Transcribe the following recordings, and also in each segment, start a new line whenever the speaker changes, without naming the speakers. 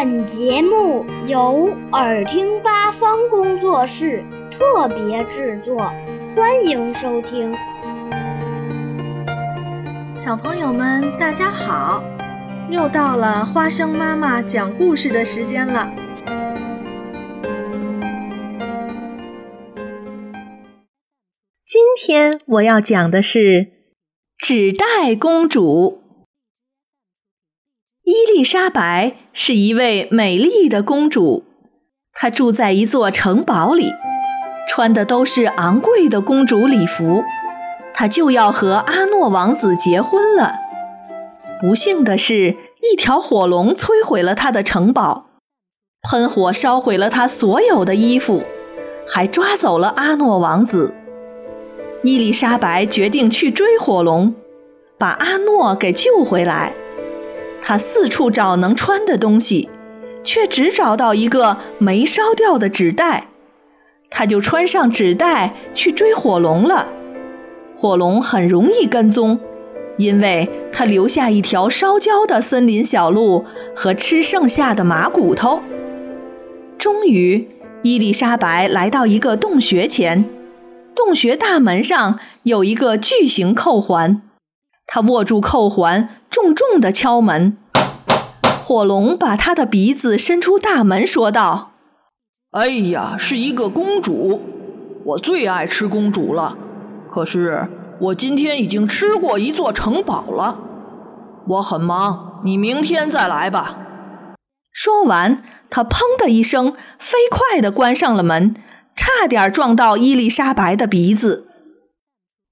本节目由耳听八方工作室特别制作，欢迎收听。
小朋友们，大家好！又到了花生妈妈讲故事的时间了。今天我要讲的是纸袋公主。伊丽莎白是一位美丽的公主，她住在一座城堡里，穿的都是昂贵的公主礼服。她就要和阿诺王子结婚了。不幸的是，一条火龙摧毁了她的城堡，喷火烧毁了她所有的衣服，还抓走了阿诺王子。伊丽莎白决定去追火龙，把阿诺给救回来。他四处找能穿的东西，却只找到一个没烧掉的纸袋。他就穿上纸袋去追火龙了。火龙很容易跟踪，因为他留下一条烧焦的森林小路和吃剩下的马骨头。终于，伊丽莎白来到一个洞穴前，洞穴大门上有一个巨型扣环。他握住扣环。重重的敲门，火龙把他的鼻子伸出大门，说道：“
哎呀，是一个公主，我最爱吃公主了。可是我今天已经吃过一座城堡了，我很忙，你明天再来吧。”
说完，他砰的一声，飞快地关上了门，差点撞到伊丽莎白的鼻子。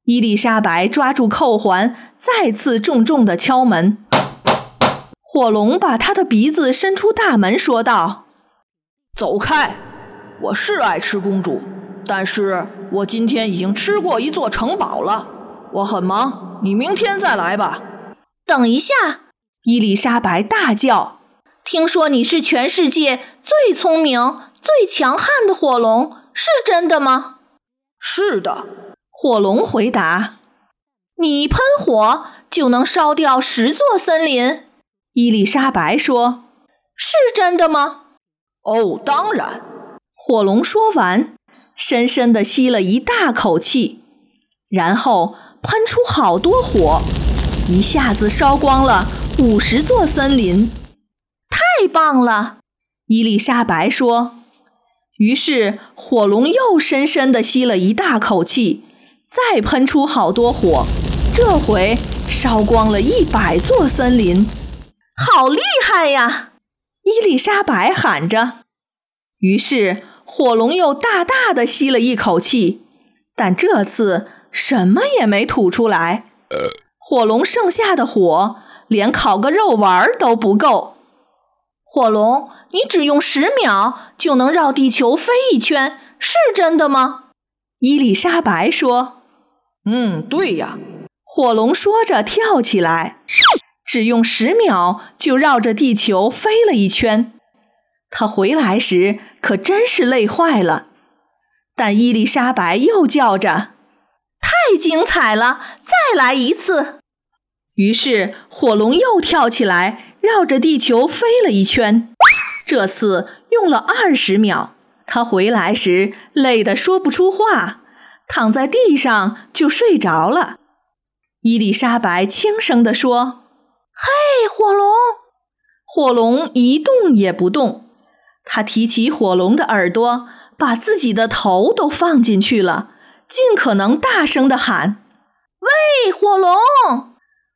伊丽莎白抓住扣环，再次重重的敲门。火龙把他的鼻子伸出大门，说道：“
走开！我是爱吃公主，但是我今天已经吃过一座城堡了。我很忙，你明天再来吧。”
等一下！伊丽莎白大叫：“听说你是全世界最聪明、最强悍的火龙，是真的吗？”“
是的。”
火龙回答：“你喷火就能烧掉十座森林。”伊丽莎白说：“是真的吗？”“
哦，当然。”
火龙说完，深深地吸了一大口气，然后喷出好多火，一下子烧光了五十座森林。太棒了！伊丽莎白说。于是火龙又深深地吸了一大口气。再喷出好多火，这回烧光了一百座森林，好厉害呀！伊丽莎白喊着。于是火龙又大大的吸了一口气，但这次什么也没吐出来。火龙剩下的火连烤个肉丸都不够。火龙，你只用十秒就能绕地球飞一圈，是真的吗？伊丽莎白说。
嗯，对呀，
火龙说着跳起来，只用十秒就绕着地球飞了一圈。他回来时可真是累坏了。但伊丽莎白又叫着：“太精彩了，再来一次！”于是火龙又跳起来，绕着地球飞了一圈。这次用了二十秒。他回来时累得说不出话。躺在地上就睡着了。伊丽莎白轻声地说：“嘿，火龙！”火龙一动也不动。他提起火龙的耳朵，把自己的头都放进去了，尽可能大声地喊：“喂，火龙！”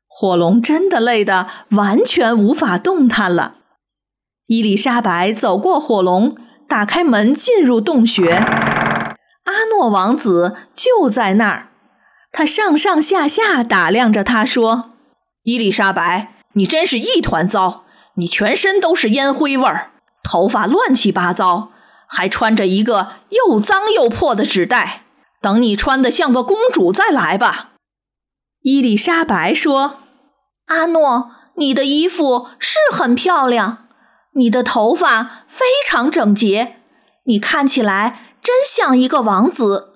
火龙真的累得完全无法动弹了。伊丽莎白走过火龙，打开门进入洞穴。阿诺王子就在那儿，他上上下下打量着他，说：“
伊丽莎白，你真是一团糟！你全身都是烟灰味儿，头发乱七八糟，还穿着一个又脏又破的纸袋。等你穿得像个公主再来吧。”
伊丽莎白说：“阿诺，你的衣服是很漂亮，你的头发非常整洁，你看起来……”真像一个王子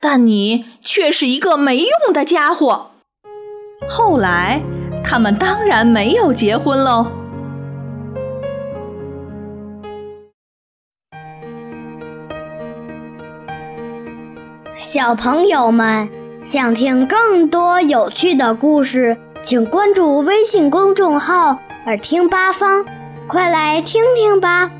但你却是一个没用的家伙。后来他们当然没有结婚喽。
小朋友们想听更多有趣的故事请关注微信公众号耳听八方快来听听吧。